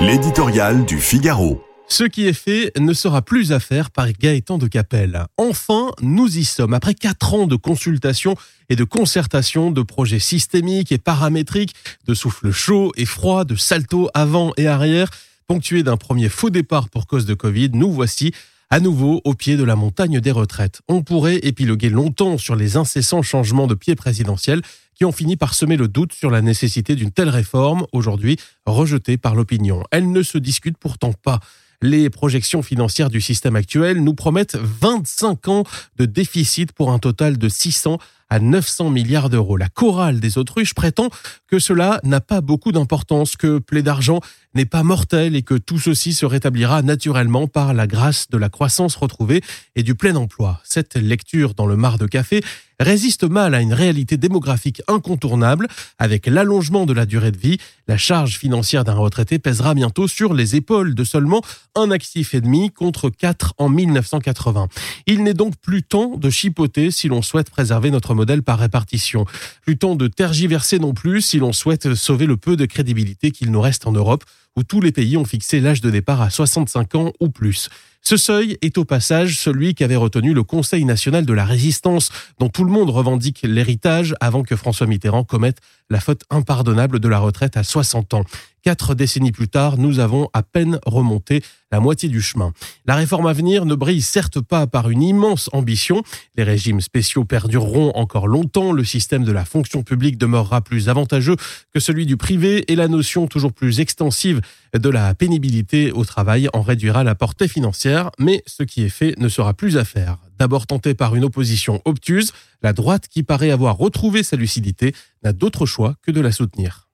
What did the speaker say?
L'éditorial du Figaro. Ce qui est fait ne sera plus à faire par Gaëtan de Capelle. Enfin, nous y sommes. Après quatre ans de consultation et de concertation, de projets systémiques et paramétriques, de souffle chaud et froid, de salto avant et arrière, ponctués d'un premier faux départ pour cause de Covid, nous voici à nouveau au pied de la montagne des retraites. On pourrait épiloguer longtemps sur les incessants changements de pied présidentiels qui ont fini par semer le doute sur la nécessité d'une telle réforme, aujourd'hui rejetée par l'opinion. Elle ne se discute pourtant pas. Les projections financières du système actuel nous promettent 25 ans de déficit pour un total de 600 à 900 milliards d'euros. La chorale des autruches prétend que cela n'a pas beaucoup d'importance, que plaie d'argent n'est pas mortel et que tout ceci se rétablira naturellement par la grâce de la croissance retrouvée et du plein emploi. Cette lecture dans le mar de café résiste mal à une réalité démographique incontournable. Avec l'allongement de la durée de vie, la charge financière d'un retraité pèsera bientôt sur les épaules de seulement un actif et demi contre quatre en 1980. Il n'est donc plus temps de chipoter si l'on souhaite préserver notre modèle par répartition. Temps de tergiverser non plus si l'on souhaite sauver le peu de crédibilité qu'il nous reste en Europe où tous les pays ont fixé l'âge de départ à 65 ans ou plus. Ce seuil est au passage celui qu'avait retenu le Conseil national de la résistance, dont tout le monde revendique l'héritage avant que François Mitterrand commette la faute impardonnable de la retraite à 60 ans. Quatre décennies plus tard, nous avons à peine remonté la moitié du chemin. La réforme à venir ne brille certes pas par une immense ambition. Les régimes spéciaux perdureront encore longtemps. Le système de la fonction publique demeurera plus avantageux que celui du privé et la notion toujours plus extensive de la pénibilité au travail en réduira la portée financière. Mais ce qui est fait ne sera plus à faire. D'abord tenté par une opposition obtuse, la droite qui paraît avoir retrouvé sa lucidité n'a d'autre choix que de la soutenir.